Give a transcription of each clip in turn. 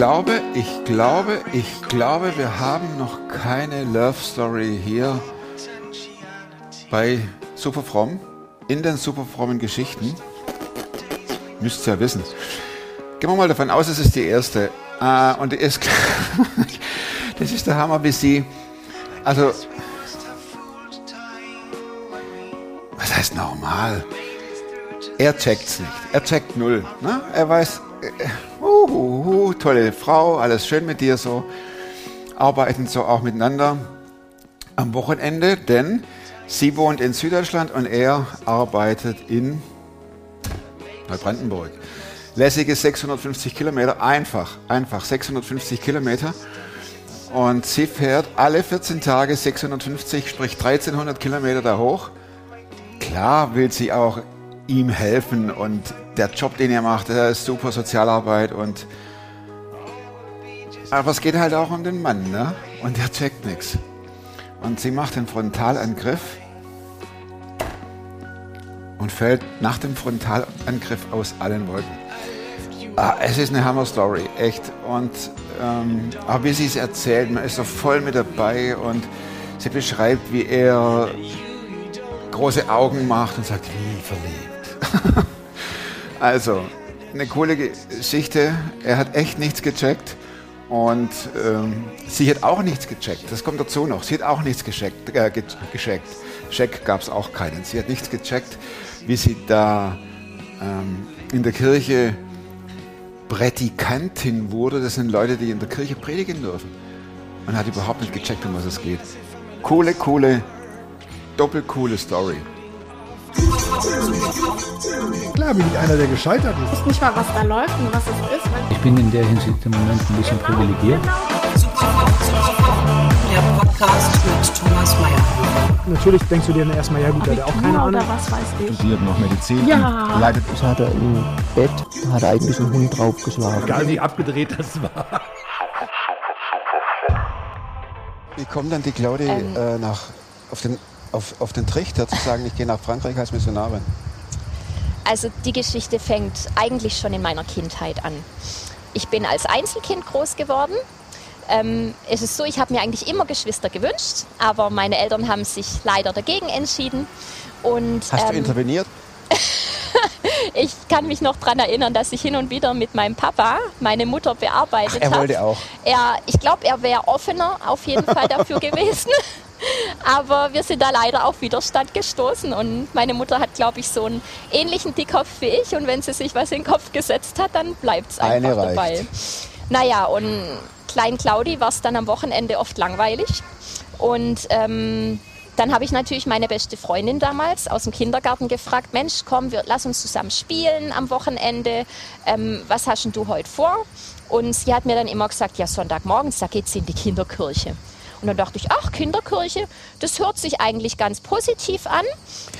glaube, ich glaube, ich glaube, wir haben noch keine Love Story hier bei Superfromm, in den superfrommen Geschichten. Müsst ihr ja wissen. Gehen wir mal davon aus, es ist die erste. Äh, und die ist, das ist der Hammer, wie sie, also, was heißt normal? Er checkt's nicht. Er checkt null. Ne? Er weiß, uh, uh, uh, tolle Frau, alles schön mit dir so. Arbeiten so auch miteinander am Wochenende, denn sie wohnt in Süddeutschland und er arbeitet in Neubrandenburg. Lässige 650 Kilometer, einfach, einfach 650 Kilometer. Und sie fährt alle 14 Tage 650, sprich 1300 Kilometer da hoch. Klar will sie auch ihm helfen und der Job, den er macht, der ist super Sozialarbeit und aber es geht halt auch um den Mann, ne? Und der checkt nichts. Und sie macht den Frontalangriff und fällt nach dem Frontalangriff aus allen Wolken. Ah, es ist eine Hammer-Story, echt. Und ähm, aber wie sie es erzählt, man ist so voll mit dabei und sie beschreibt, wie er große Augen macht und sagt, wie verliebt. also, eine coole Geschichte. Er hat echt nichts gecheckt. Und ähm, sie hat auch nichts gecheckt. Das kommt dazu noch. Sie hat auch nichts gecheckt. Äh, gecheckt. Check gab es auch keinen. Sie hat nichts gecheckt, wie sie da ähm, in der Kirche Prädikantin wurde. Das sind Leute, die in der Kirche predigen dürfen. Und hat überhaupt nicht gecheckt, um was es geht. Coole, coole, doppelcoole Story. Klar bin ich einer, der gescheitert ist. Ich weiß nicht mal, was da läuft und was es ist. Ich bin in der Hinsicht im Moment ein bisschen privilegiert. Der Podcast mit Thomas Mayer. Natürlich denkst du dir dann erstmal, ja gut, der hat auch keine Ahnung. Was weiß ich. Studiert noch Medizin. Ja. Leidet Das hat er im Bett, da hat eigentlich ein Hund draufgeschlagen. Egal wie abgedreht das war. Wie kommt dann die Claudi Ähm. äh, nach, auf, den, auf, auf den Trichter zu sagen, ich gehe nach Frankreich als Missionarin? Also die Geschichte fängt eigentlich schon in meiner Kindheit an. Ich bin als Einzelkind groß geworden. Ähm, es ist so, ich habe mir eigentlich immer Geschwister gewünscht, aber meine Eltern haben sich leider dagegen entschieden. Und Hast du ähm, interveniert? ich kann mich noch daran erinnern, dass ich hin und wieder mit meinem Papa meine Mutter bearbeitet Ach, er habe. wollte auch. Er, ich glaube, er wäre offener auf jeden Fall dafür gewesen. Aber wir sind da leider auf Widerstand gestoßen und meine Mutter hat, glaube ich, so einen ähnlichen Dickkopf wie ich und wenn sie sich was in den Kopf gesetzt hat, dann bleibt es einfach dabei. Naja, und Klein Claudi war es dann am Wochenende oft langweilig und ähm, dann habe ich natürlich meine beste Freundin damals aus dem Kindergarten gefragt, Mensch, komm, wir, lass uns zusammen spielen am Wochenende. Ähm, was hast denn du heute vor? Und sie hat mir dann immer gesagt, ja, Sonntagmorgens, da geht sie in die Kinderkirche. Und dann dachte ich, ach, Kinderkirche, das hört sich eigentlich ganz positiv an.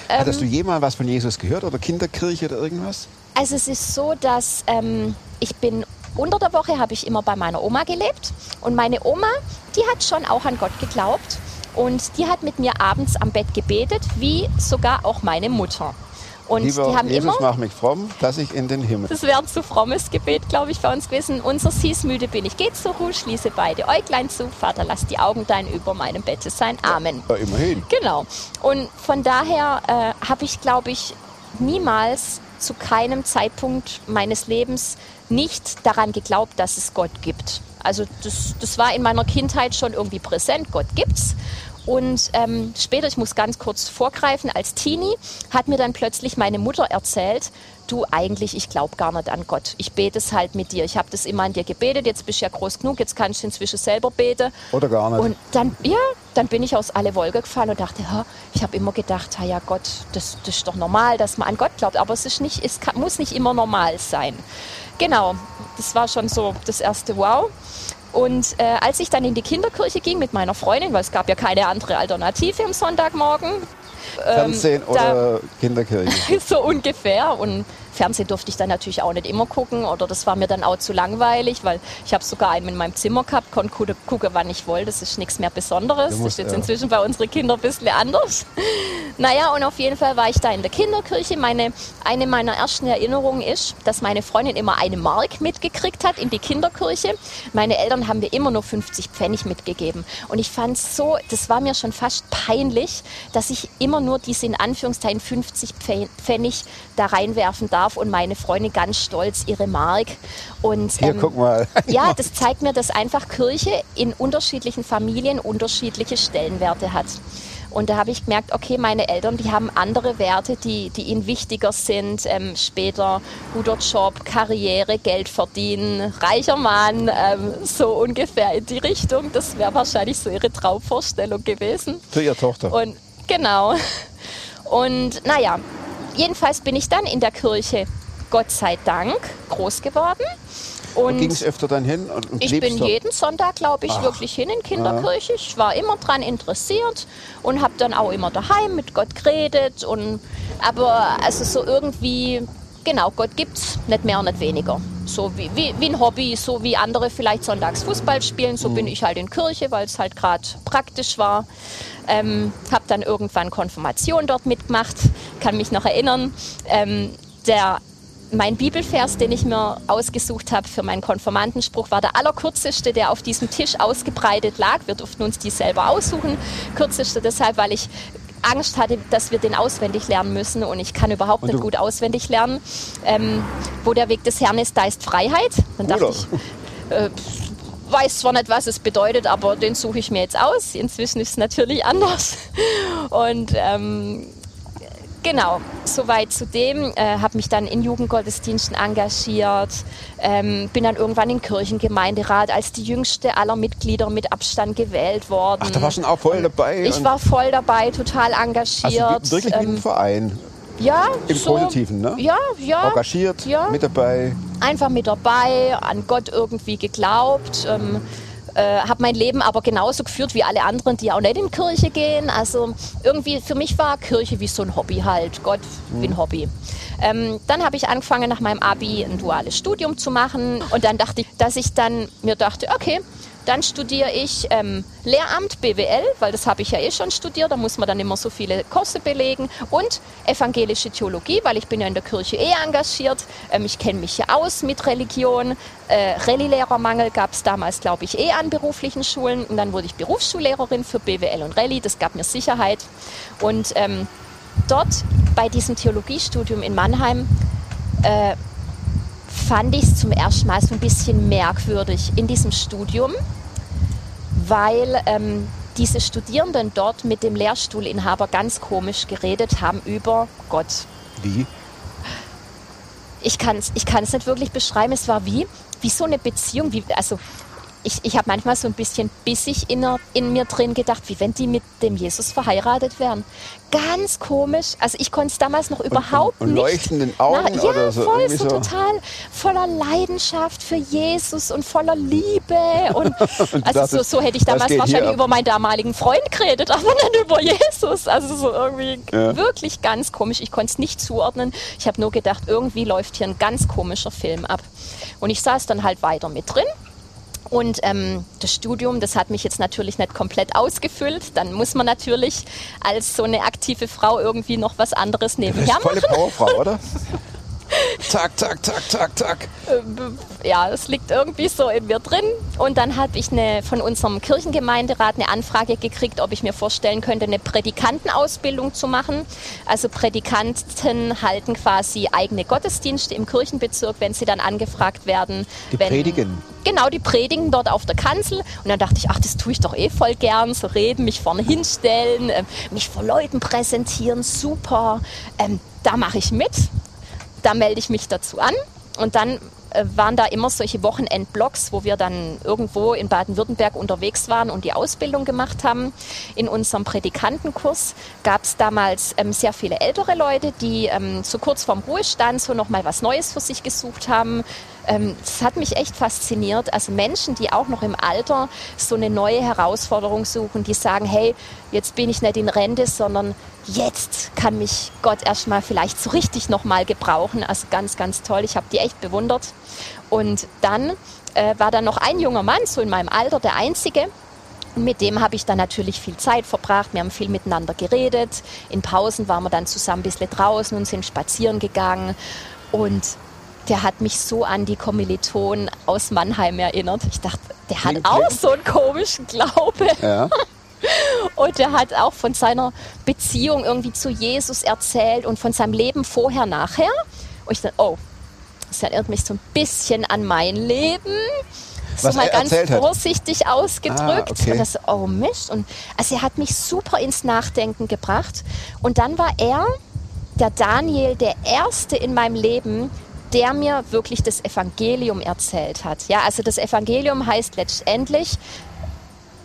Hattest du jemals was von Jesus gehört oder Kinderkirche oder irgendwas? Also es ist so, dass ähm, ich bin unter der Woche habe ich immer bei meiner Oma gelebt und meine Oma, die hat schon auch an Gott geglaubt und die hat mit mir abends am Bett gebetet, wie sogar auch meine Mutter. Und Lieber die haben Jesus, immer mach mich fromm, dass ich in den Himmel. das wäre ein zu frommes Gebet, glaube ich, bei uns gewesen. Unser hieß, müde bin ich, geht zur Ruhe, schließe beide Äuglein zu. Vater, lass die Augen dein über meinem Bette sein. Amen. Ja, immerhin. Genau. Und von daher äh, habe ich, glaube ich, niemals zu keinem Zeitpunkt meines Lebens nicht daran geglaubt, dass es Gott gibt. Also das, das war in meiner Kindheit schon irgendwie präsent, Gott gibt's. Und ähm, später, ich muss ganz kurz vorgreifen, als Teenie hat mir dann plötzlich meine Mutter erzählt, du eigentlich, ich glaube gar nicht an Gott. Ich bete es halt mit dir. Ich habe das immer an dir gebetet, jetzt bist du ja groß genug, jetzt kannst du inzwischen selber beten. Oder gar nicht. Und dann, ja, dann bin ich aus alle Wolke gefallen und dachte, ich habe immer gedacht, ja Gott, das, das ist doch normal, dass man an Gott glaubt, aber es, ist nicht, es kann, muss nicht immer normal sein. Genau, das war schon so das erste Wow. Und äh, als ich dann in die Kinderkirche ging mit meiner Freundin, weil es gab ja keine andere Alternative am Sonntagmorgen, Fernsehen da- oder Kinderkirche? so ungefähr. Und Fernsehen durfte ich dann natürlich auch nicht immer gucken oder das war mir dann auch zu langweilig, weil ich habe sogar einen in meinem Zimmer gehabt, konnte gucken, wann ich wollte. Das ist nichts mehr Besonderes. Musst, das ist jetzt ja. inzwischen bei unseren Kindern ein bisschen anders. Naja, und auf jeden Fall war ich da in der Kinderkirche. Meine, eine meiner ersten Erinnerungen ist, dass meine Freundin immer eine Mark mitgekriegt hat in die Kinderkirche. Meine Eltern haben mir immer nur 50 Pfennig mitgegeben. Und ich fand es so, das war mir schon fast peinlich, dass ich immer nur diese in Anführungszeichen 50 Pfe- Pfennig da reinwerfen darf und meine Freundin ganz stolz ihre Mark. Und, Hier, guck mal. Ja, das zeigt mir, dass einfach Kirche in unterschiedlichen Familien unterschiedliche Stellenwerte hat. Und da habe ich gemerkt, okay, meine Eltern, die haben andere Werte, die, die ihnen wichtiger sind. Ähm, später guter Job, Karriere, Geld verdienen, reicher Mann, ähm, so ungefähr in die Richtung. Das wäre wahrscheinlich so ihre Traumvorstellung gewesen. Für ihre Tochter. Und genau. Und naja, jedenfalls bin ich dann in der Kirche, Gott sei Dank, groß geworden. Und Ging es öfter dann hin? Und, und ich bin dort? jeden Sonntag, glaube ich, wirklich hin in Kinderkirche. Ich war immer dran interessiert und habe dann auch immer daheim mit Gott geredet. Und, aber also so irgendwie, genau, Gott gibt's nicht mehr und nicht weniger. So wie, wie, wie ein Hobby, so wie andere vielleicht sonntags Fußball spielen, so bin ich halt in Kirche, weil es halt gerade praktisch war. Ähm, habe dann irgendwann Konfirmation dort mitgemacht, kann mich noch erinnern. Ähm, der mein Bibelvers, den ich mir ausgesucht habe für meinen Konformantenspruch, war der allerkürzeste, der auf diesem Tisch ausgebreitet lag. Wir durften uns die selber aussuchen. Kürzeste deshalb, weil ich Angst hatte, dass wir den auswendig lernen müssen und ich kann überhaupt nicht gut auswendig lernen. Ähm, wo der Weg des Herrn ist, da ist Freiheit. Dann dachte Oder? ich, äh, weiß zwar nicht, was es bedeutet, aber den suche ich mir jetzt aus. Inzwischen ist es natürlich anders. Und ähm, Genau, soweit zu dem. Äh, habe mich dann in Jugendgottesdiensten engagiert, ähm, bin dann irgendwann in Kirchengemeinderat als die jüngste aller Mitglieder mit Abstand gewählt worden. Ach, da warst du auch voll dabei. ich war voll dabei, total engagiert. also wirklich wie ein ähm, Verein. ja, Im so, Positiven, ne? Ja, ja. Engagiert, ja. mit dabei. einfach mit dabei, an Gott irgendwie geglaubt. Ähm, äh, habe mein Leben aber genauso geführt wie alle anderen, die auch nicht in Kirche gehen. Also irgendwie für mich war Kirche wie so ein Hobby halt, Gott wie ein Hobby. Ähm, dann habe ich angefangen nach meinem Abi ein duales Studium zu machen und dann dachte ich, dass ich dann mir dachte, okay, dann studiere ich ähm, Lehramt BWL, weil das habe ich ja eh schon studiert, da muss man dann immer so viele Kurse belegen. Und evangelische Theologie, weil ich bin ja in der Kirche eh engagiert, ähm, ich kenne mich ja aus mit Religion. Äh, Rallye-Lehrermangel gab es damals, glaube ich, eh an beruflichen Schulen. Und dann wurde ich Berufsschullehrerin für BWL und Rallye, das gab mir Sicherheit. Und ähm, dort bei diesem Theologiestudium in Mannheim äh, fand ich es zum ersten Mal so ein bisschen merkwürdig in diesem Studium, weil ähm, diese Studierenden dort mit dem Lehrstuhlinhaber ganz komisch geredet haben über Gott. Wie? Ich kann es ich kann's nicht wirklich beschreiben. Es war wie, wie so eine Beziehung. Wie, also ich, ich habe manchmal so ein bisschen bissig in, in mir drin gedacht, wie wenn die mit dem Jesus verheiratet wären. Ganz komisch. Also ich konnte es damals noch überhaupt und nicht. leuchtenden Augen ja, oder so, voll so, so. total voller Leidenschaft für Jesus und voller Liebe. Und, Und also so, so hätte ich damals wahrscheinlich über meinen damaligen Freund geredet, aber nicht über Jesus. Also so irgendwie Ja. wirklich ganz komisch. Ich konnte es nicht zuordnen. Ich habe nur gedacht, irgendwie läuft hier ein ganz komischer Film ab. Und ich saß dann halt weiter mit drin. Und ähm, das Studium, das hat mich jetzt natürlich nicht komplett ausgefüllt. Dann muss man natürlich als so eine aktive Frau irgendwie noch was anderes nebenher volle machen. Powerfrau, oder? zack, zack, zack, zack, zack. ja, es liegt irgendwie so in mir drin. Und dann habe ich eine, von unserem Kirchengemeinderat eine Anfrage gekriegt, ob ich mir vorstellen könnte, eine Predikantenausbildung zu machen. Also Predikanten halten quasi eigene Gottesdienste im Kirchenbezirk, wenn sie dann angefragt werden. Die wenn, predigen. Genau, die predigen dort auf der Kanzel. Und dann dachte ich, ach, das tue ich doch eh voll gern. So reden, mich vorne hinstellen, ähm, mich vor Leuten präsentieren, super. Ähm, da mache ich mit da melde ich mich dazu an und dann äh, waren da immer solche Wochenendblocks, wo wir dann irgendwo in Baden-Württemberg unterwegs waren und die Ausbildung gemacht haben. In unserem Predikantenkurs gab es damals ähm, sehr viele ältere Leute, die ähm, so kurz vorm Ruhestand so nochmal was Neues für sich gesucht haben. Ähm, das hat mich echt fasziniert. Also Menschen, die auch noch im Alter so eine neue Herausforderung suchen, die sagen, hey, jetzt bin ich nicht in Rente, sondern jetzt kann mich Gott erstmal vielleicht so richtig nochmal gebrauchen. Also ganz, ganz toll. Ich habe die echt bewundert. Und dann äh, war da noch ein junger Mann, so in meinem Alter, der einzige. Mit dem habe ich dann natürlich viel Zeit verbracht. Wir haben viel miteinander geredet. In Pausen waren wir dann zusammen ein bisschen draußen und sind spazieren gegangen. Und der hat mich so an die Kommilitonen aus Mannheim erinnert. Ich dachte, der hat auch so einen komischen Glaube. Ja. Und er hat auch von seiner Beziehung irgendwie zu Jesus erzählt und von seinem Leben vorher, nachher. Und ich dachte, oh, das erinnert mich so ein bisschen an mein Leben. Was so mal ganz erzählt hat. vorsichtig ausgedrückt. Ah, okay. Und das, oh Mist. Und also er hat mich super ins Nachdenken gebracht. Und dann war er, der Daniel, der Erste in meinem Leben, der mir wirklich das Evangelium erzählt hat. Ja, also das Evangelium heißt letztendlich,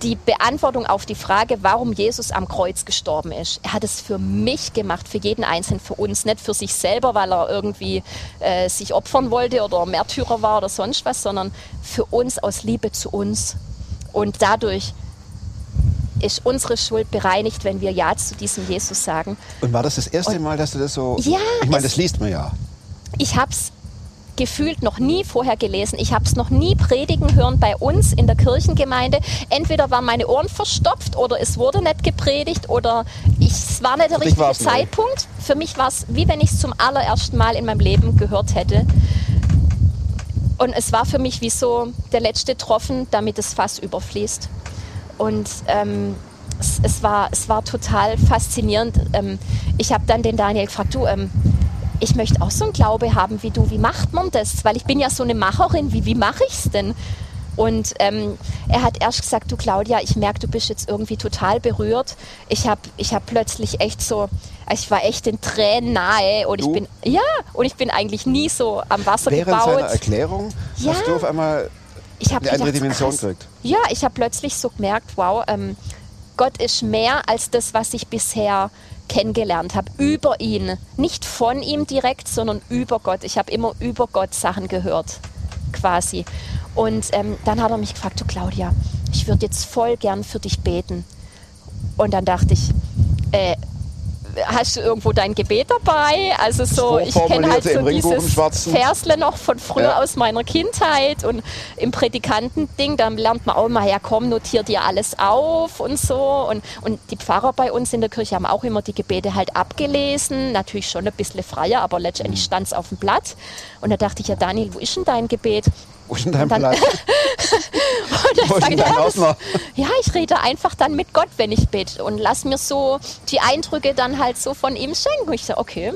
die Beantwortung auf die Frage, warum Jesus am Kreuz gestorben ist. Er hat es für mich gemacht, für jeden Einzelnen, für uns, nicht für sich selber, weil er irgendwie äh, sich opfern wollte oder Märtyrer war oder sonst was, sondern für uns aus Liebe zu uns. Und dadurch ist unsere Schuld bereinigt, wenn wir Ja zu diesem Jesus sagen. Und war das das erste Mal, dass du das so... Ja, Ich meine, das liest man ja. Ich habe es gefühlt noch nie vorher gelesen. Ich habe es noch nie predigen hören bei uns in der Kirchengemeinde. Entweder waren meine Ohren verstopft oder es wurde nicht gepredigt oder ich, es war nicht der Für richtige. Zeitpunkt. Für mich war es, wie wenn ich es zum allerersten Mal in meinem Leben gehört hätte. Und es war für mich wie so der letzte Tropfen, damit das Fass überfließt. Und ähm, es, es, war, es war total faszinierend. Ähm, ich habe dann den Daniel gefragt, du, ähm, ich möchte auch so einen Glaube haben wie du. Wie macht man das? Weil ich bin ja so eine Macherin. Wie, wie mache ich es denn? Und ähm, er hat erst gesagt, du Claudia, ich merke, du bist jetzt irgendwie total berührt. Ich habe ich hab plötzlich echt so, also ich war echt den Tränen nahe und Du? ich bin, ja, und ich bin eigentlich nie so am Wasser Während gebaut. seiner Erklärung Ja. hast du auf einmal ich habe eine andere gedacht, so Dimension krass. gekriegt. Ja, ich habe plötzlich so gemerkt, wow, ähm, Gott ist mehr als das, was ich bisher kennengelernt habe. Über ihn. Nicht von ihm direkt, sondern über Gott. Ich habe immer über Gott Sachen gehört, quasi. Und ähm, dann hat er mich gefragt, du Claudia, ich würde jetzt voll gern für dich beten. Und dann dachte ich, äh, hast du irgendwo dein Gebet dabei? Also so, ich kenne halt so dieses. Versle noch von früher Ja. aus meiner Kindheit und im Predikantending, da lernt man auch mal, ja komm, notiert dir alles auf und so. Und, und die Pfarrer bei uns in der Kirche haben auch immer die Gebete halt abgelesen, natürlich schon ein bisschen freier, aber letztendlich Mhm. stand es auf dem Blatt. Und da dachte ich, ja Daniel, wo ist denn dein Gebet? Wo ist denn dein Platz? Und dann Wo ist denn dein Ordner? ja, ich rede einfach dann mit Gott, wenn ich bete und lass mir so die Eindrücke dann halt so von ihm schenken. Und ich so, okay.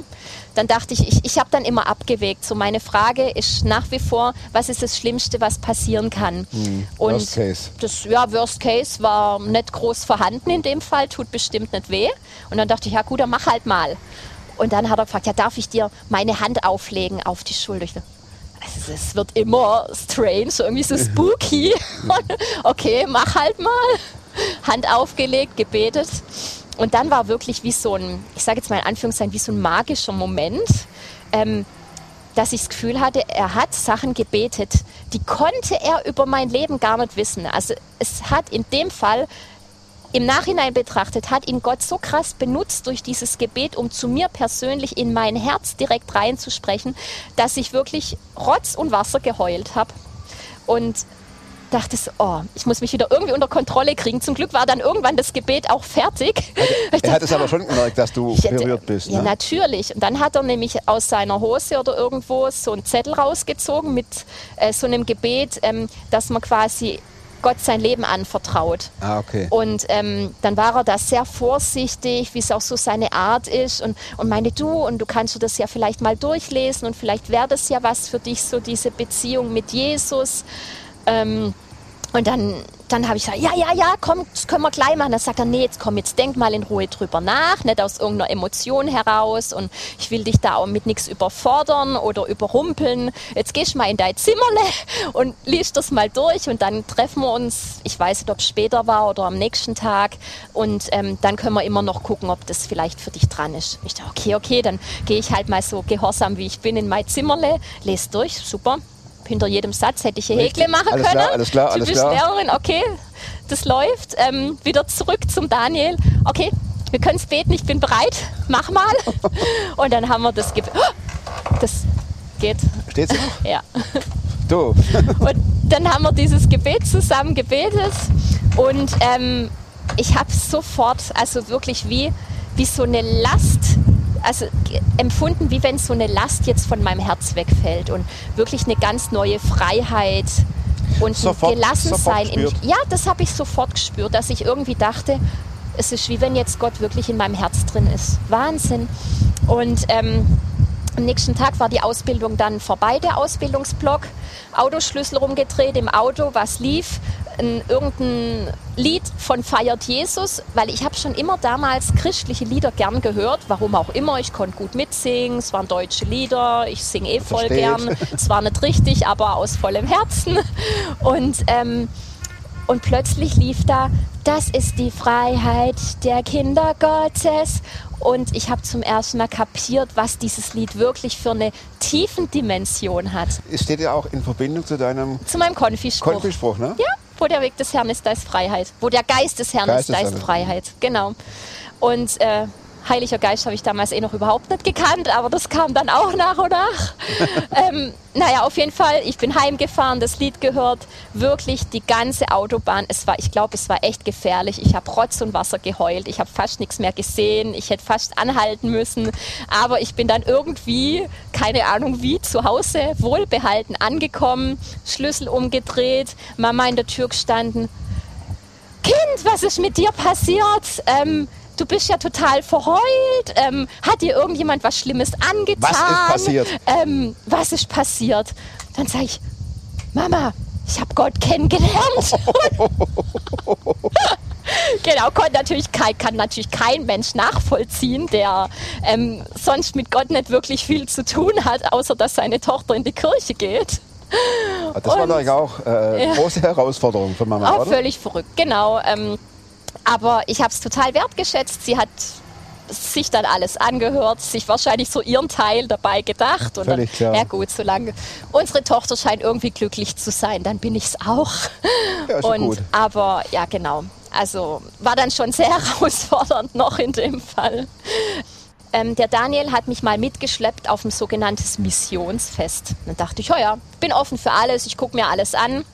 Dann dachte ich, ich, ich habe dann immer abgewägt. So meine Frage ist nach wie vor, was ist das Schlimmste, was passieren kann? und Hm, worst case. das ja, Worst Case war nicht groß vorhanden in dem Fall, tut bestimmt nicht weh. Und dann dachte ich, ja gut, dann mach halt mal. Und dann hat er gefragt, ja, darf ich dir meine Hand auflegen auf die Schulter? Ich also es wird immer strange, so irgendwie so spooky. okay, mach halt mal. Hand aufgelegt, gebetet. Und dann war wirklich wie so ein, ich sage jetzt mal in Anführungszeichen, wie so ein magischer Moment, ähm, dass ich das Gefühl hatte, er hat Sachen gebetet, die konnte er über mein Leben gar nicht wissen. Also es hat in dem Fall im Nachhinein betrachtet, hat ihn Gott so krass benutzt durch dieses Gebet, um zu mir persönlich in mein Herz direkt reinzusprechen, dass ich wirklich Rotz und Wasser geheult habe. Und dachte so, oh, ich muss mich wieder irgendwie unter Kontrolle kriegen. Zum Glück war dann irgendwann das Gebet auch fertig. Ich Er hat dachte, es aber schon gemerkt, dass du hätte- berührt bist. Ja, ne? natürlich. Und dann hat er nämlich aus seiner Hose oder irgendwo so einen Zettel rausgezogen mit äh, so einem Gebet, ähm, dass man quasi Gott sein Leben anvertraut. Ah, okay. Und ähm, dann war er da sehr vorsichtig, wie es auch so seine Art ist und, und meinte, du, und du kannst du das ja vielleicht mal durchlesen und vielleicht wäre das ja was für dich, so diese Beziehung mit Jesus. Ähm, und dann, dann habe ich gesagt, ja, ja, ja, komm, das können wir gleich machen. Dann sagt er, nee, jetzt komm, jetzt denk mal in Ruhe drüber nach, nicht aus irgendeiner Emotion heraus. Und ich will dich da auch mit nichts überfordern oder überrumpeln. Jetzt gehst du mal in dein Zimmerle und liest das mal durch. Und dann treffen wir uns, ich weiß nicht, ob es später war oder am nächsten Tag. Und ähm, dann können wir immer noch gucken, ob das vielleicht für dich dran ist. Ich dachte, okay, okay, dann gehe ich halt mal so gehorsam, wie ich bin, in mein Zimmerle, lese durch, super hinter jedem Satz hätte ich ein Richtig. Häkle machen Alles können. klar, alles klar, alles bist klar. Lehrerin, okay, das läuft. Ähm, wieder zurück zum Daniel. Okay, wir können es beten, ich bin bereit. Mach mal. Und dann haben wir das Gebet. Das geht. Steht sie noch? Ja. Du. Und dann haben wir dieses Gebet zusammen gebetet und ähm, ich habe sofort, also wirklich wie, wie so eine Last, also empfunden, wie wenn so eine Last jetzt von meinem Herz wegfällt und wirklich eine ganz neue Freiheit und Sofort- ein Gelassensein. sofort in, ja, das habe ich sofort gespürt, dass ich irgendwie dachte, es ist wie wenn jetzt Gott wirklich in meinem Herz drin ist. Wahnsinn. Und ähm, am nächsten Tag war die Ausbildung dann vorbei, der Ausbildungsblock. Autoschlüssel rumgedreht im Auto, was lief? Ein, irgendein Lied von Feiert Jesus, weil ich habe schon immer damals christliche Lieder gern gehört, warum auch immer. Ich konnte gut mitsingen, es waren deutsche Lieder, ich singe eh voll Versteht. gern. Es war nicht richtig, aber aus vollem Herzen. Und ähm, und plötzlich lief da, das ist die Freiheit der Kinder Gottes. Und ich habe zum ersten Mal kapiert, was dieses Lied wirklich für eine tiefen Dimension hat. Es steht ja auch in Verbindung zu deinem Zu meinem Konfispruch. Konfispruch, ne? Ja, wo der Weg des Herrn ist, da ist Freiheit. Wo der Geist des Herrn Geist ist, da ist. Freiheit. Genau. Und äh, Heiliger Geist habe ich damals eh noch überhaupt nicht gekannt, aber das kam dann auch nach und nach. ähm, naja, auf jeden Fall, ich bin heimgefahren, das Lied gehört, wirklich die ganze Autobahn. Es war, ich glaube, es war echt gefährlich. Ich habe Rotz und Wasser geheult, ich habe fast nichts mehr gesehen, ich hätte fast anhalten müssen, aber ich bin dann irgendwie, keine Ahnung wie, zu Hause wohlbehalten angekommen, Schlüssel umgedreht, Mama in der Tür gestanden. Kind, was ist mit dir passiert? Ähm, du bist ja total verheult. Ähm, hat dir irgendjemand was Schlimmes angetan? Was ist passiert? Ähm, was ist passiert? Dann sage ich, Mama, ich habe Gott kennengelernt. Genau, konnte natürlich kein, kann natürlich kein Mensch nachvollziehen, der ähm, sonst mit Gott nicht wirklich viel zu tun hat, außer dass seine Tochter in die Kirche geht. Das war Und- doch eigentlich auch äh, eine große Herausforderung für Mama, Auch oder? völlig verrückt, genau. Ähm, aber ich habe es total wertgeschätzt. Sie hat sich dann alles angehört, sich wahrscheinlich so ihren Teil dabei gedacht. Und Völlig dann, klar. ja gut, solange unsere Tochter scheint irgendwie glücklich zu sein, dann bin ich es auch. Ja, Und, gut. aber ja, genau. Also war dann schon sehr herausfordernd noch in dem Fall. Ähm, der Daniel hat mich mal mitgeschleppt auf ein sogenanntes Missionsfest. Dann dachte ich, oh ja, bin offen für alles, ich gucke mir alles an.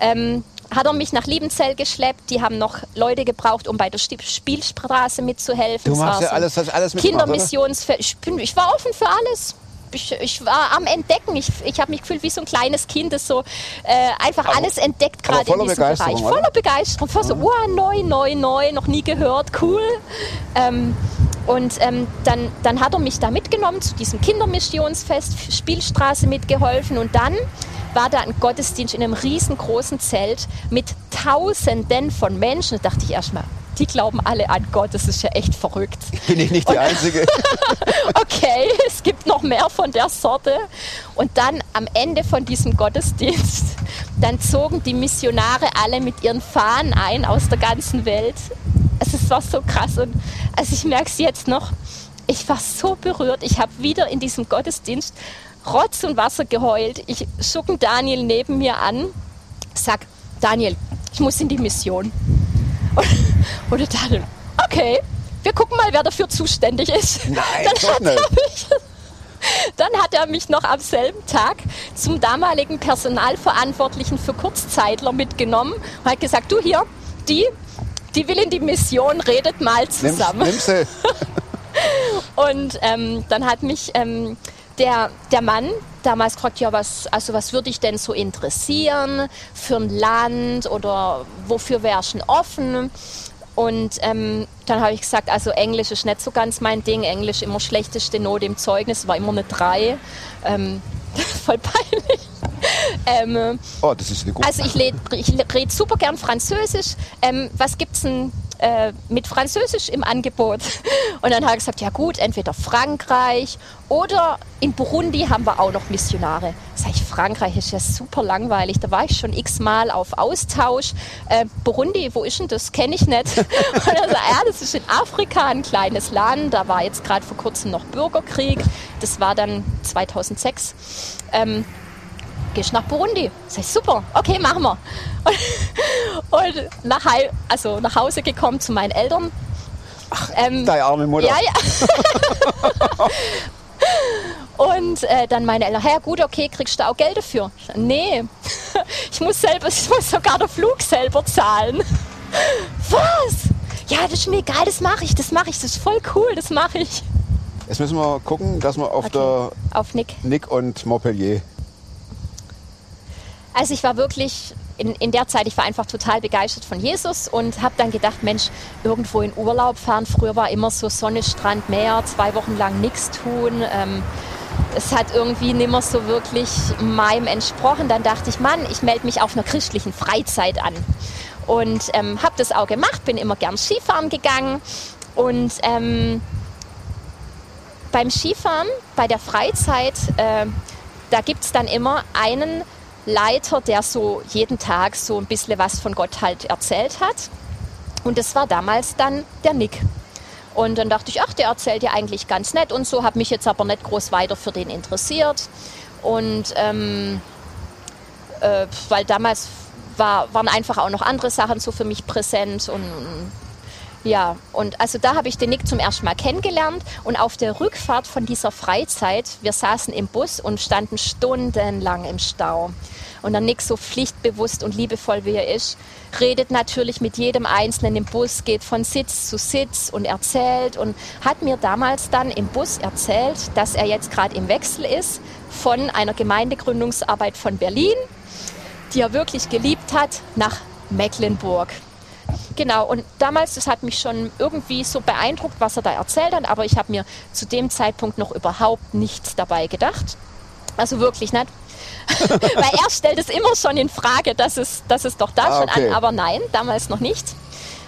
Ähm, hat er mich nach Liebenzell geschleppt. Die haben noch Leute gebraucht, um bei der Spielstraße mitzuhelfen. Du machst ja so alles, hast alles mitgemacht, oder? Kindermissionsfest. Ich, ich war offen für alles. Ich, ich war am Entdecken. Ich, ich habe mich gefühlt wie so ein kleines Kind, das so äh, einfach alles entdeckt aber gerade in diesem Bereich. oder? Voller Begeisterung. Voll so, wow, neu, neu, neu, noch nie gehört, cool. Ähm, und ähm, dann, dann hat er mich da mitgenommen zu diesem Kindermissionsfest, Spielstraße mitgeholfen und dann war da ein Gottesdienst in einem riesengroßen Zelt mit Tausenden von Menschen. Da dachte ich erstmal, die glauben alle an Gott, das ist ja echt verrückt. Bin ich nicht die Einzige? Okay, es gibt noch mehr von der Sorte. Und dann am Ende von diesem Gottesdienst, dann zogen die Missionare alle mit ihren Fahnen ein aus der ganzen Welt. Also es war so krass und also ich merke es jetzt noch, ich war so berührt. Ich habe wieder in diesem Gottesdienst Rotz und Wasser geheult. Ich schucken Daniel neben mir an, sag, Daniel, ich muss in die Mission. Und, und Daniel, okay, wir gucken mal, wer dafür zuständig ist. Nein, Dann hat er mich, dann hat er mich noch am selben Tag zum damaligen Personalverantwortlichen für Kurzzeitler mitgenommen und hat gesagt, du hier, die, die will in die Mission, redet mal zusammen. nimm's sie. Und ähm, dann hat mich ähm, der, der Mann damals gefragt, ja, was, also was würde dich denn so interessieren für ein Land oder wofür wärst du denn offen? Und ähm, dann habe ich gesagt, also Englisch ist nicht so ganz mein Ding. Englisch immer schlechteste Note im Zeugnis, war immer eine 3. Ähm, voll peinlich. ähm, Oh, das ist eine gute. also ich, ich rede super gern Französisch. Ähm, was gibt's denn äh, mit Französisch im Angebot? Und dann habe ich gesagt, ja gut, entweder Frankreich oder in Burundi haben wir auch noch Missionare. Sag ich, Frankreich ist ja super langweilig. Da war ich schon x-mal auf Austausch. Äh, Burundi, wo ist denn das? Kenne ich nicht. Und dann sagt er, ja, das ist in Afrika ein kleines Land. Da war jetzt gerade vor kurzem noch Bürgerkrieg. Das war dann 2006. Ähm, gehst nach Burundi? Sag ich, super, okay, machen wir. Und, und nach, also nach Hause gekommen zu meinen Eltern. Ähm, Deine arme Mutter. ja, ja. Und äh, dann meine Eltern, ja gut, okay, kriegst du auch Geld dafür? Ich Nee, ich muss, selber, ich muss sogar den Flug selber zahlen. Was? Ja, das ist mir egal, das mache ich, das mache ich, das ist voll cool, das mache ich. Jetzt müssen wir gucken, dass wir auf Okay. Auf Nick. der Nick und Montpellier. Also ich war wirklich in, in der Zeit, ich war einfach total begeistert von Jesus und habe dann gedacht, Mensch, irgendwo in Urlaub fahren. Früher war immer so Sonne, Strand, Meer, zwei Wochen lang nichts tun. Ähm, es hat irgendwie nimmer so wirklich meinem entsprochen. Dann dachte ich, Mann, ich melde mich auf einer christlichen Freizeit an. Und ähm, habe das auch gemacht, bin immer gern Skifahren gegangen. Und ähm, beim Skifahren, bei der Freizeit, äh, da gibt es dann immer einen Leiter, der so jeden Tag so ein bisschen was von Gott halt erzählt hat. Und das war damals dann der Nick. Und dann dachte ich, ach, der erzählt ja eigentlich ganz nett und so, habe mich jetzt aber nicht groß weiter für den interessiert. Und ähm, äh, weil damals war, waren einfach auch noch andere Sachen so für mich präsent und ja, und also da habe ich den Nick zum ersten Mal kennengelernt und auf der Rückfahrt von dieser Freizeit, wir saßen im Bus und standen stundenlang im Stau. Und der Nick, so pflichtbewusst und liebevoll wie er ist, redet natürlich mit jedem Einzelnen im Bus, geht von Sitz zu Sitz und erzählt und hat mir damals dann im Bus erzählt, dass er jetzt gerade im Wechsel ist von einer Gemeindegründungsarbeit von Berlin, die er wirklich geliebt hat, nach Mecklenburg. Genau, und damals, das hat mich schon irgendwie so beeindruckt, was er da erzählt hat, aber ich habe mir zu dem Zeitpunkt noch überhaupt nichts dabei gedacht. Also wirklich nicht. Weil er stellt es immer schon in Frage, dass es, dass es doch da Ah, schon okay. an, aber nein, damals noch nicht.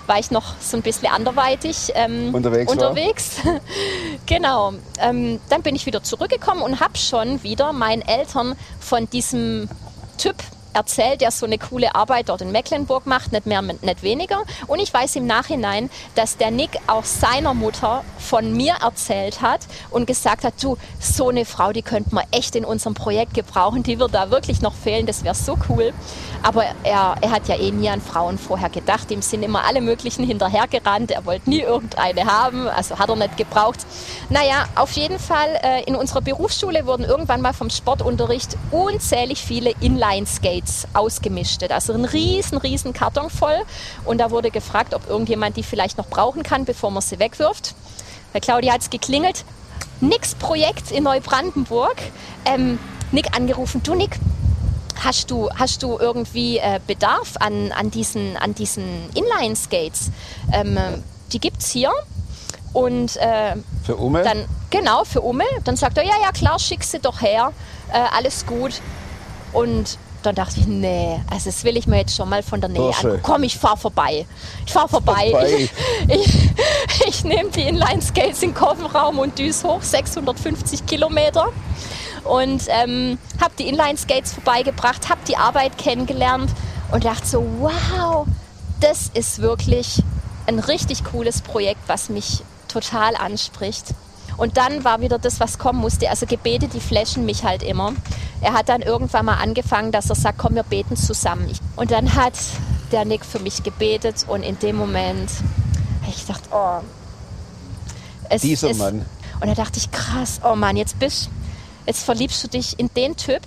War ich noch so ein bisschen anderweitig ähm, Unterwegs unterwegs. genau. Ähm, dann bin ich wieder zurückgekommen und habe schon wieder meinen Eltern von diesem Typ erzählt, der so eine coole Arbeit dort in Mecklenburg macht, nicht mehr, nicht weniger. Und ich weiß im Nachhinein, dass der Nick auch seiner Mutter von mir erzählt hat und gesagt hat, du, so eine Frau, die könnte man echt in unserem Projekt gebrauchen, die wird da wirklich noch fehlen, das wäre so cool. Aber er, er hat ja eh nie an Frauen vorher gedacht, ihm sind immer alle möglichen hinterhergerannt, er wollte nie irgendeine haben, also hat er nicht gebraucht. Naja, auf jeden Fall, äh, in unserer Berufsschule wurden irgendwann mal vom Sportunterricht unzählig viele Inline-Skates ausgemistet. Also ein riesen, riesen Karton voll. Und da wurde gefragt, ob irgendjemand die vielleicht noch brauchen kann, bevor man sie wegwirft. Bei Claudia hat es geklingelt. Nix Projekt in Neubrandenburg. Ähm, Nick angerufen, du Nick, hast du, hast du irgendwie äh, Bedarf an, an diesen, an diesen Inline-Skates? Ähm, äh, die gibt es hier. Und äh, Für Ume? dann, genau, für Umme. Dann sagt er, ja, ja, klar, schick sie doch her. Äh, alles gut. Und dann dachte ich, nee, also das will ich mir jetzt schon mal von der Nähe Bursche. an. Komm, ich fahr vorbei. Ich fahr vorbei. Vorbei. Ich, ich, ich nehme die Inline-Skates in den Kofferraum und düse hoch, 650 Kilometer. Und ähm, habe die Inline-Skates vorbeigebracht, habe die Arbeit kennengelernt und dachte so, wow, das ist wirklich ein richtig cooles Projekt, was mich total anspricht. Und dann war wieder das, was kommen musste. Also Gebete, die flashen mich halt immer. Er hat dann irgendwann mal angefangen, dass er sagt, komm, wir beten zusammen. Und dann hat der Nick für mich gebetet und in dem Moment, ich dachte, oh. Es Dieser ist, Mann. Und da dachte ich, krass, oh Mann, jetzt bist, jetzt verliebst du dich in den Typ.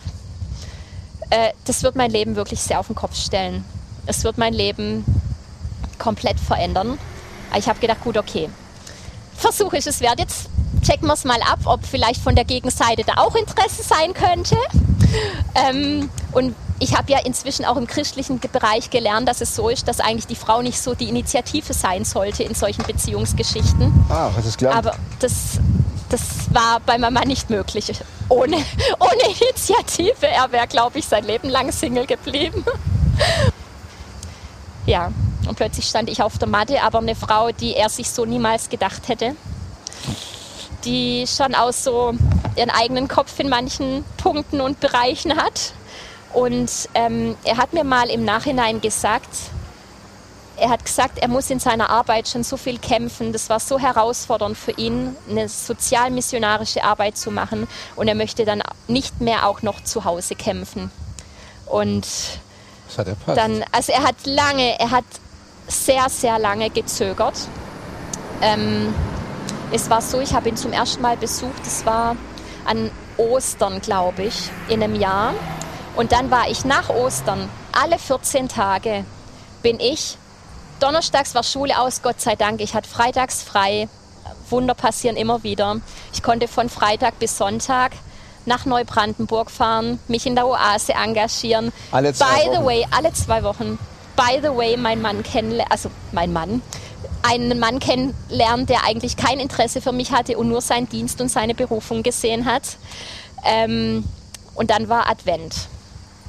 Äh, das wird mein Leben wirklich sehr auf den Kopf stellen. Es wird mein Leben komplett verändern. Ich habe gedacht, gut, okay, versuche ich es wert. Jetzt checken wir es mal ab, ob vielleicht von der Gegenseite da auch Interesse sein könnte. Ähm, und ich habe ja inzwischen auch im christlichen Bereich gelernt, dass es so ist, dass eigentlich die Frau nicht so die Initiative sein sollte in solchen Beziehungsgeschichten. Ah, du es gelernt? Aber das, das war bei Mama nicht möglich. Ohne, ohne Initiative. Er wäre, glaube ich, sein Leben lang Single geblieben. Ja, und plötzlich stand ich auf der Matte, aber eine Frau, die er sich so niemals gedacht hätte. Die schon auch so ihren eigenen Kopf in manchen Punkten und Bereichen hat. Und ähm, er hat mir mal im Nachhinein gesagt, er hat gesagt, er muss in seiner Arbeit schon so viel kämpfen. Das war so herausfordernd für ihn, eine sozialmissionarische Arbeit zu machen. Und er möchte dann nicht mehr auch noch zu Hause kämpfen. Und Das hat er passt. dann, also er hat lange, er hat sehr, sehr lange gezögert. Ähm, es war so, ich habe ihn zum ersten Mal besucht, es war an Ostern, glaube ich, in einem Jahr. Und dann war ich nach Ostern, alle 14 Tage, bin ich, donnerstags war Schule aus, Gott sei Dank, ich hatte freitags frei. Wunder passieren immer wieder. Ich konnte von Freitag bis Sonntag nach Neubrandenburg fahren, mich in der Oase engagieren. Alle zwei By the Wochen. way, alle zwei Wochen. By the way, mein Mann kennenlernen, also mein Mann, einen Mann kennenlernen, der eigentlich kein Interesse für mich hatte und nur seinen Dienst und seine Berufung gesehen hat. Ähm, und dann war Advent.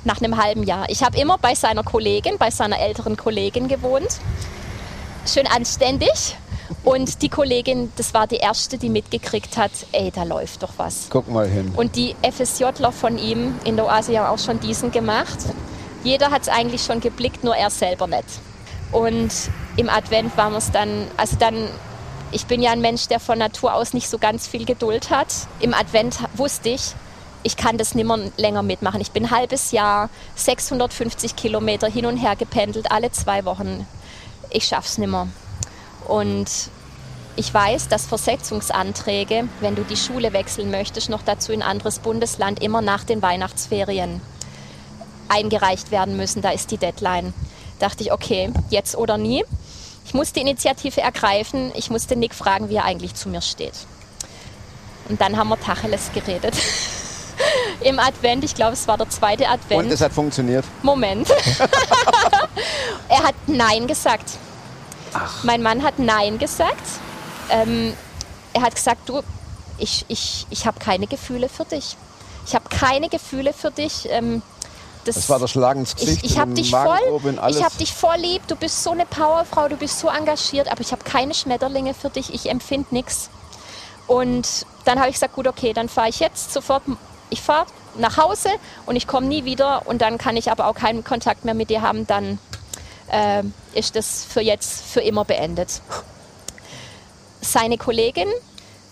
Nach einem halben Jahr. Ich habe immer bei seiner Kollegin, bei seiner älteren Kollegin gewohnt. Schön anständig. Und die Kollegin, das war die erste, die mitgekriegt hat, ey, da läuft doch was. Guck mal hin. Und die FSJler von ihm in der Oase haben auch schon diesen gemacht. Jeder hat es eigentlich schon geblickt, nur er selber nicht. Und im Advent waren wir es dann, also dann, ich bin ja ein Mensch, der von Natur aus nicht so ganz viel Geduld hat. Im Advent wusste ich, ich kann das nimmer länger mitmachen. Ich bin ein halbes Jahr, 650 Kilometer hin und her gependelt, alle zwei Wochen. Ich schaff's nimmer. Und ich weiß, dass Versetzungsanträge, wenn du die Schule wechseln möchtest, noch dazu in ein anderes Bundesland, immer nach den Weihnachtsferien eingereicht werden müssen. Da ist die Deadline. Dachte ich, okay, jetzt oder nie. Ich muss die Initiative ergreifen. Ich musste Nick fragen, wie er eigentlich zu mir steht. Und dann haben wir Tacheles geredet. Im Advent, ich glaube, es war der zweite Advent. Und es hat funktioniert. Moment. er hat Nein gesagt. Mein Mann hat Nein gesagt. Ähm, er hat gesagt, du, ich, ich, ich habe keine Gefühle für dich. Ich habe keine Gefühle für dich. Ähm, Das war der Schlag ins Gesicht. ich, ich habe dich voll, ich habe dich voll lieb. Du bist so eine Powerfrau, du bist so engagiert, aber ich habe keine Schmetterlinge für dich. Ich empfinde nichts. Und dann habe ich gesagt, gut, okay, dann fahre ich jetzt sofort. Ich fahre nach Hause und ich komme nie wieder und dann kann ich aber auch keinen Kontakt mehr mit dir haben. Dann äh, ist das für jetzt für immer beendet. Seine Kollegin,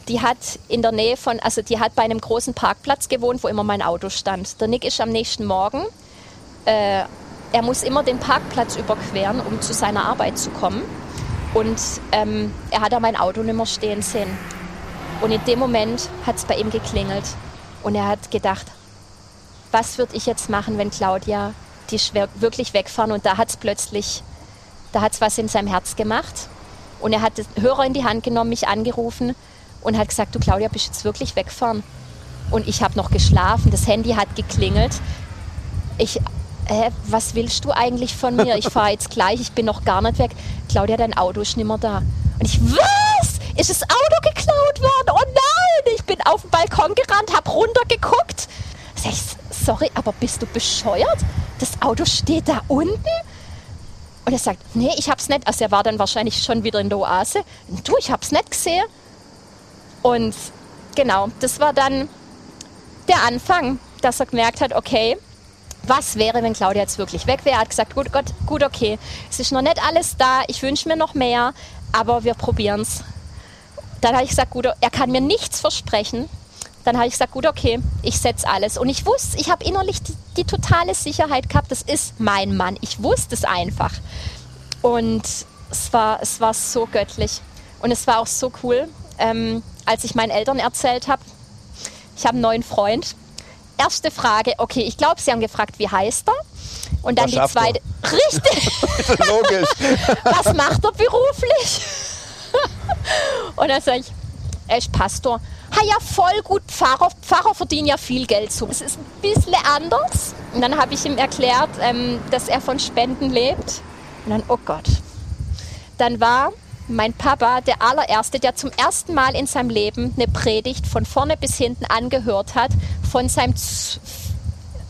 die hat in der Nähe von, also die hat bei einem großen Parkplatz gewohnt, wo immer mein Auto stand. Der Nick ist am nächsten Morgen äh, er muss immer den Parkplatz überqueren, um zu seiner Arbeit zu kommen. Und ähm, er hat da mein Auto nicht mehr stehen sehen. Und in dem Moment hat es bei ihm geklingelt. Und er hat gedacht, was würde ich jetzt machen, wenn Claudia die wirklich wegfahren? Und da hat es plötzlich, da hat es was in seinem Herz gemacht. Und er hat den Hörer in die Hand genommen, mich angerufen und hat gesagt, du Claudia, bist jetzt wirklich wegfahren? Und ich habe noch geschlafen, das Handy hat geklingelt. Ich, hä, was willst du eigentlich von mir? Ich fahre jetzt gleich, ich bin noch gar nicht weg. Claudia, dein Auto ist nicht mehr da. Und ich, was? Ist das Auto geklaut worden? Oh nein! Ich bin auf den Balkon gerannt, hab runtergeguckt. Sag ich, sorry, aber bist du bescheuert? Das Auto steht da unten? Und er sagt, nee, ich hab's nicht. Also er war dann wahrscheinlich schon wieder in der Oase. Du, ich hab's nicht gesehen. Und genau, das war dann der Anfang, dass er gemerkt hat, okay, was wäre, wenn Claudia jetzt wirklich weg wäre? Er hat gesagt, gut, Gott, gut, okay, es ist noch nicht alles da, ich wünsche mir noch mehr, aber wir probieren es. Dann habe ich gesagt, gut, er kann mir nichts versprechen. Dann habe ich gesagt, gut, okay, ich setze alles. Und ich wusste, ich habe innerlich die, die totale Sicherheit gehabt, das ist mein Mann. Ich wusste es einfach. Und es war, es war so göttlich. Und es war auch so cool, ähm, als ich meinen Eltern erzählt habe, ich habe einen neuen Freund. Erste Frage, okay, ich glaube, sie haben gefragt, wie heißt er? Und dann Was die schafft er? zweite, richtig, Logisch. was macht er beruflich? Und dann sage ich, er ist Pastor. Ha ja, voll gut, Pfarrer, Pfarrer verdienen ja viel Geld so. Es ist ein bisschen anders. Und dann habe ich ihm erklärt, ähm, dass er von Spenden lebt. Und dann, oh Gott. Dann war mein Papa der allererste, der zum ersten Mal in seinem Leben eine Predigt von vorne bis hinten angehört hat von seinem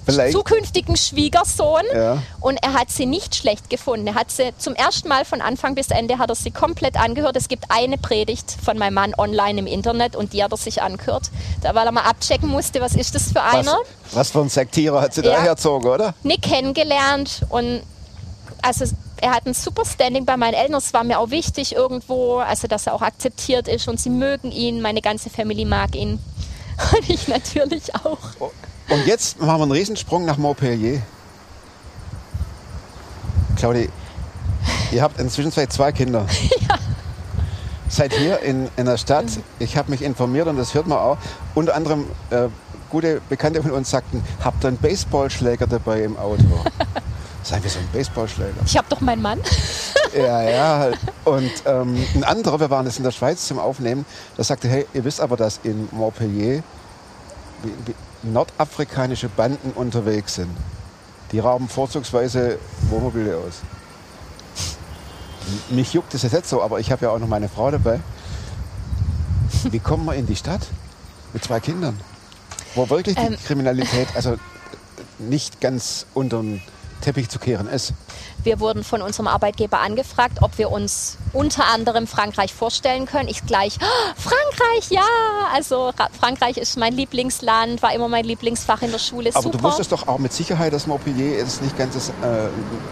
Vielleicht. zukünftigen Schwiegersohn Ja. und er hat sie nicht schlecht gefunden. Er hat sie zum ersten Mal von Anfang bis Ende hat er sie komplett angehört. Es gibt eine Predigt von meinem Mann online im Internet und die hat er sich angehört. Da weil er mal abchecken musste, was ist das für Was, einer? was für ein Sektierer hat sie da Ja. herzogen, oder? Nick kennengelernt und also er hat ein super Standing bei meinen Eltern. Es war mir auch wichtig irgendwo, also dass er auch akzeptiert ist und sie mögen ihn. Meine ganze Family mag ihn und ich natürlich auch. Und jetzt machen wir einen Riesensprung nach Montpellier. Claudi, ihr habt inzwischen zwei Kinder. Seid hier in, in der Stadt. Ich habe mich informiert und das hört man auch. Unter anderem äh, gute Bekannte von uns sagten, habt ihr einen Baseballschläger dabei im Auto? Sagen wir so ein Baseballschläger. Ich habe doch meinen Mann. Ja, ja. Und ähm, ein anderer, wir waren jetzt in der Schweiz zum Aufnehmen, der sagte, hey, ihr wisst aber, dass in Montpellier wie- wie nordafrikanische Banden unterwegs sind. Die rauben vorzugsweise Wohnmobile aus. Mich juckt das jetzt so, aber ich habe ja auch noch meine Frau dabei. Wie kommen wir in die Stadt mit zwei Kindern? Wo wirklich die Ähm. Kriminalität also nicht ganz unter den Teppich zu kehren ist. Wir wurden von unserem Arbeitgeber angefragt, ob wir uns unter anderem Frankreich vorstellen können. Ich gleich, "Ah, Frankreich, ja! Also Ra Frankreich ist mein Lieblingsland, war immer mein Lieblingsfach in der Schule. Aber Super. du wusstest doch auch mit Sicherheit, dass Montpellier jetzt nicht ganz das, äh,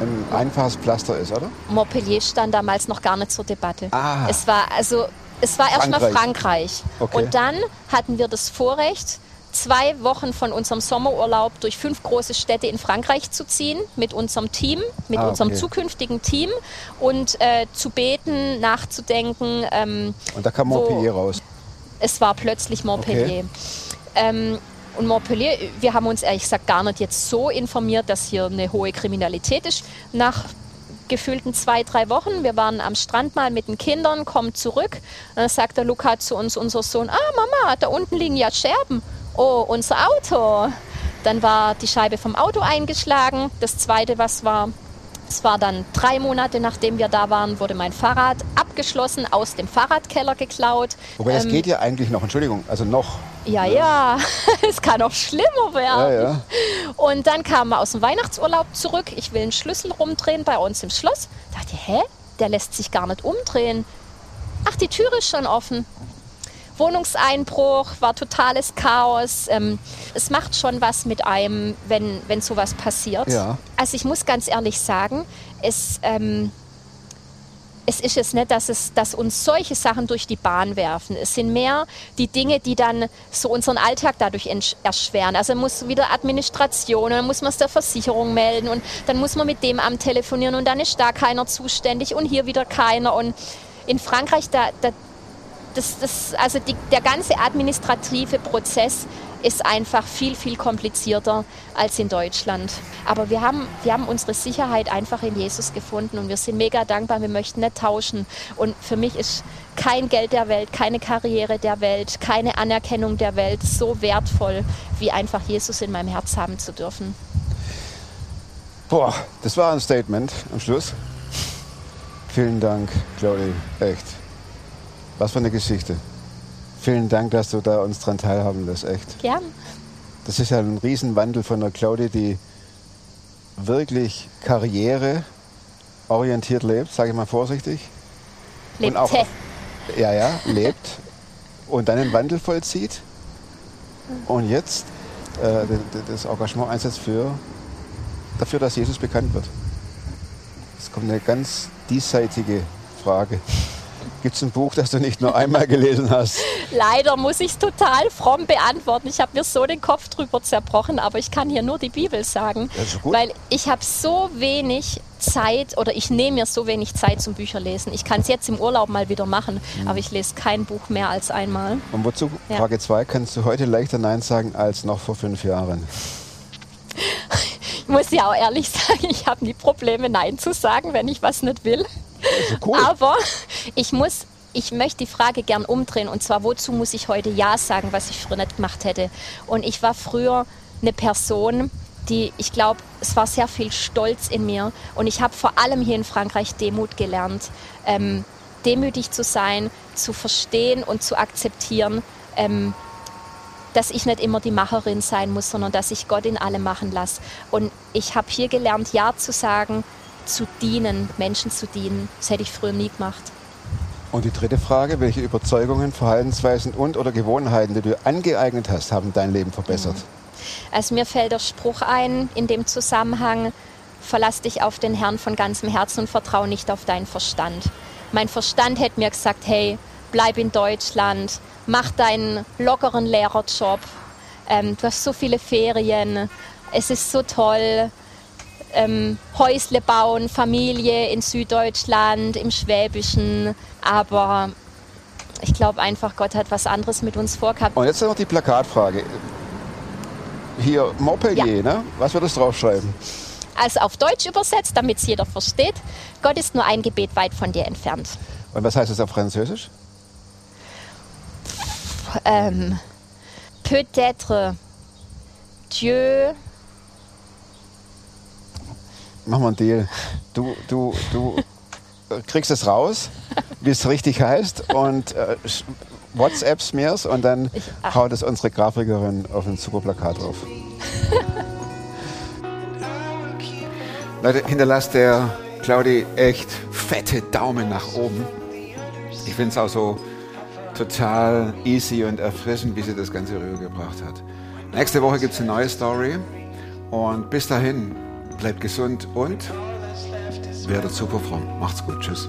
ein einfaches Pflaster ist, oder? Montpellier stand damals noch gar nicht zur Debatte. Ah. Es war also es war erstmal Frankreich. Frankreich. Okay. Und dann hatten wir das Vorrecht, zwei Wochen von unserem Sommerurlaub durch fünf große Städte in Frankreich zu ziehen mit unserem Team, mit Ah, unserem okay. zukünftigen Team und äh, zu beten, nachzudenken. Ähm, Und da kam Montpellier raus. es war plötzlich Montpellier. Ähm, und Montpellier, wir haben uns ehrlich gesagt gar nicht jetzt so informiert, dass hier eine hohe Kriminalität ist. Nach gefühlten zwei, drei Wochen, wir waren am Strand mal mit den Kindern, kommen zurück. Dann sagt der Luca zu uns, unser Sohn, ah Mama, da unten liegen ja Scherben. Oh, unser Auto. Dann war die Scheibe vom Auto eingeschlagen. Das zweite, was war, es war dann drei Monate, nachdem wir da waren, wurde mein Fahrrad abgeschlossen, aus dem Fahrradkeller geklaut. Wobei das Ähm, geht ja eigentlich noch, Entschuldigung, also noch. ja, ja, es kann auch schlimmer werden. Ja, ja. Und dann kamen wir aus dem Weihnachtsurlaub zurück. Ich will einen Schlüssel rumdrehen bei uns im Schloss. Dachte, hä? Der lässt sich gar nicht umdrehen. Ach, die Tür ist schon offen. Wohnungseinbruch, war totales Chaos. Ähm, es macht schon was mit einem, wenn, wenn sowas passiert. Ja. Also ich muss ganz ehrlich sagen, es, ähm, es ist jetzt nicht, dass, es, dass uns solche Sachen durch die Bahn werfen. Es sind mehr die Dinge, die dann so unseren Alltag dadurch erschweren. Also muss wieder Administration, dann muss man es der Versicherung melden und dann muss man mit dem Amt telefonieren und dann ist da keiner zuständig und hier wieder keiner. Und in Frankreich, da, da, das, das, also die, der ganze administrative Prozess ist einfach viel, viel komplizierter als in Deutschland. Aber wir haben, wir haben unsere Sicherheit einfach in Jesus gefunden und wir sind mega dankbar. Wir möchten nicht tauschen. Und für mich ist kein Geld der Welt, keine Karriere der Welt, keine Anerkennung der Welt so wertvoll, wie einfach Jesus in meinem Herz haben zu dürfen. Boah, das war ein Statement am Schluss. Vielen Dank, Claudi, echt. Was für eine Geschichte. Vielen Dank, dass du da uns dran teilhaben lässt, echt. Gern. Das ist ja ein Riesenwandel von der Claudi, die wirklich karriereorientiert lebt, sage ich mal vorsichtig. Und auch-. Ja, ja, lebt und dann den Wandel vollzieht und jetzt äh, das Engagement einsetzt für, dafür, dass Jesus bekannt wird. Es kommt eine ganz diesseitige Frage. Gibt es ein Buch, das du nicht nur einmal gelesen hast? Leider muss ich es total fromm beantworten. Ich habe mir so den Kopf drüber zerbrochen, aber ich kann hier nur die Bibel sagen. Weil ich habe so wenig Zeit oder ich nehme mir so wenig Zeit zum Bücherlesen. Ich kann es jetzt im Urlaub mal wieder machen, Mhm. aber ich lese kein Buch mehr als einmal. Und wozu, Ja. Frage 2, kannst du heute leichter Nein sagen als noch vor fünf Jahren? Ich muss ja auch ehrlich sagen, ich habe nie Probleme, Nein zu sagen, wenn ich was nicht will. Also cool. Aber ich muss, ich möchte die Frage gern umdrehen und zwar, wozu muss ich heute Ja sagen, was ich früher nicht gemacht hätte? Und ich war früher eine Person, die, ich glaube, es war sehr viel Stolz in mir und ich habe vor allem hier in Frankreich Demut gelernt, ähm, demütig zu sein, zu verstehen und zu akzeptieren, ähm, dass ich nicht immer die Macherin sein muss, sondern dass ich Gott in allem machen lasse. Und ich habe hier gelernt, Ja zu sagen, zu dienen, Menschen zu dienen. Das hätte ich früher nie gemacht. Und die dritte Frage, welche Überzeugungen, Verhaltensweisen und oder Gewohnheiten, die du angeeignet hast, haben dein Leben verbessert? Also mir fällt der Spruch ein in dem Zusammenhang, verlass dich auf den Herrn von ganzem Herzen und vertraue nicht auf deinen Verstand. Mein Verstand hätte mir gesagt, hey, bleib in Deutschland, mach deinen lockeren Lehrerjob, ähm, du hast so viele Ferien, es ist so toll, ähm, Häusle bauen, Familie in Süddeutschland, im Schwäbischen. Aber ich glaube einfach, Gott hat was anderes mit uns vorgehabt. Und jetzt noch die Plakatfrage. Hier, Montpellier, Ja. ne? Was wird das draufschreiben? Also auf Deutsch übersetzt, damit es jeder versteht. Gott ist nur ein Gebet weit von dir entfernt. Und was heißt das auf Französisch? Ähm, Peut-être Dieu. Machen wir einen Deal. Du, du, du kriegst es raus, wie es richtig heißt und äh, WhatsApps mir's und dann Ich- ach. haut es unsere Grafikerin auf ein super Plakat drauf. Leute, hinterlasst der Claudi echt fette Daumen nach oben. Ich finde es auch so total easy und erfrischend, wie sie das Ganze rübergebracht hat. Nächste Woche gibt es eine neue Story. Und bis dahin, bleibt gesund und werdet super fromm. Macht's gut. Tschüss.